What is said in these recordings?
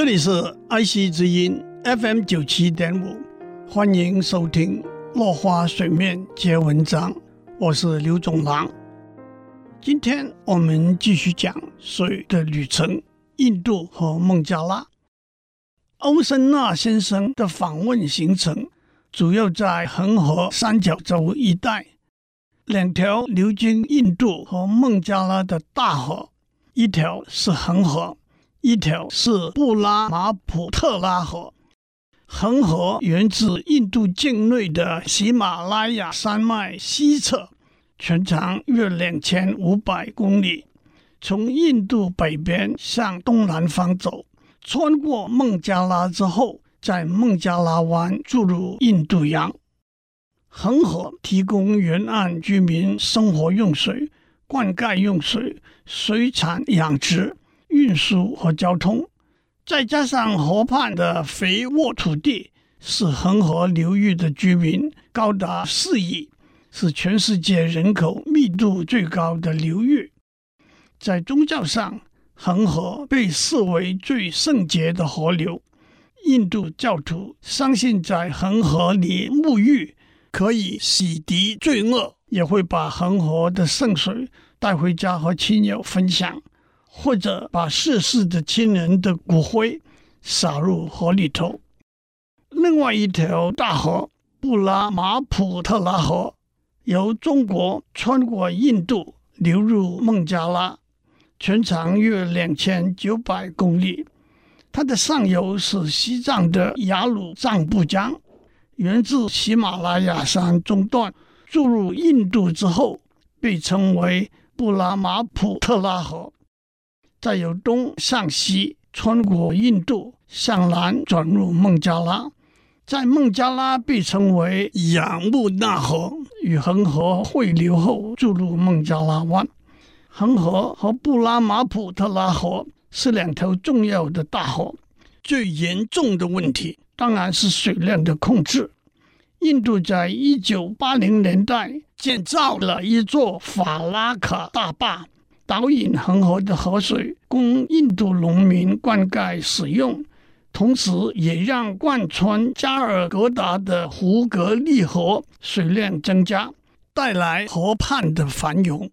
这里是爱惜之音 FM 九七点五，欢迎收听《落花水面皆文章》，我是刘总郎。今天我们继续讲水的旅程——印度和孟加拉。欧森纳先生的访问行程主要在恒河三角洲一带，两条流经印度和孟加拉的大河，一条是恒河。一条是布拉马普特拉河，恒河源自印度境内的喜马拉雅山脉西侧，全长约两千五百公里，从印度北边向东南方走，穿过孟加拉之后，在孟加拉湾注入印度洋。恒河提供沿岸居民生活用水、灌溉用水、水产养殖。运输和交通，再加上河畔的肥沃土地，使恒河流域的居民高达四亿，是全世界人口密度最高的流域。在宗教上，恒河被视为最圣洁的河流。印度教徒相信，在恒河里沐浴可以洗涤罪恶，也会把恒河的圣水带回家和亲友分享。或者把逝世的亲人的骨灰撒入河里头。另外一条大河布拉马普特拉河由中国穿过印度流入孟加拉，全长约两千九百公里。它的上游是西藏的雅鲁藏布江，源自喜马拉雅山中段，注入印度之后被称为布拉马普特拉河。再由东向西穿过印度，向南转入孟加拉，在孟加拉被称为雅穆纳河，与恒河汇流后注入孟加拉湾。恒河和布拉马普特拉河是两条重要的大河，最严重的问题当然是水量的控制。印度在一九八零年代建造了一座法拉卡大坝。导引恒河的河水供印度农民灌溉使用，同时也让贯穿加尔各答的胡格利河水量增加，带来河畔的繁荣。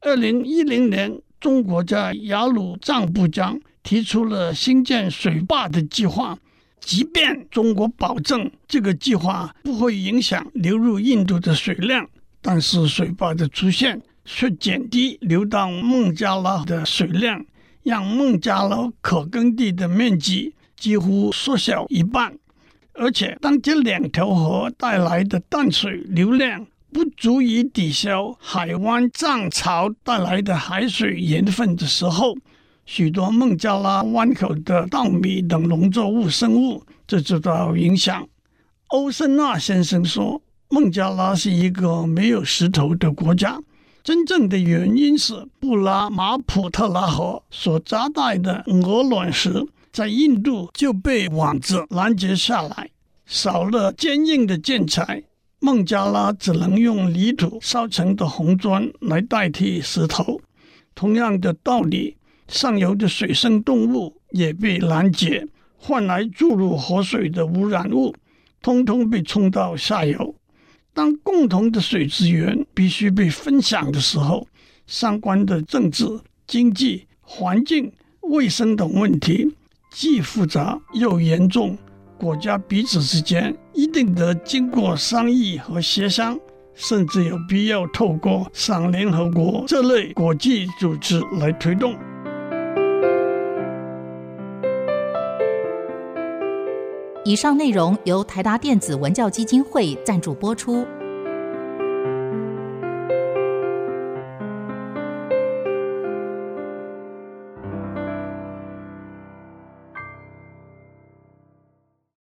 二零一零年，中国在雅鲁藏布江提出了兴建水坝的计划，即便中国保证这个计划不会影响流入印度的水量，但是水坝的出现，却减低流到孟加拉的水量，让孟加拉可耕地的面积几乎缩小一半。而且，当这两条河带来的淡水流量不足以抵消海湾涨潮带来的海水盐分的时候，许多孟加拉湾口的稻米等农作物生物就受到影响。欧森纳先生说：“孟加拉是一个没有石头的国家。”真正的原因是布拉马普特拉河所夹带的鹅卵石在印度就被网子拦截下来，少了坚硬的建材，孟加拉只能用泥土烧成的红砖来代替石头。同样的道理，上游的水生动物也被拦截，换来注入河水的污染物，通通被冲到下游。当共同的水资源必须被分享的时候，相关的政治、经济、环境、卫生等问题既复杂又严重，国家彼此之间一定得经过商议和协商，甚至有必要透过上联合国这类国际组织来推动。以上内容由台达电子文教基金会赞助播出。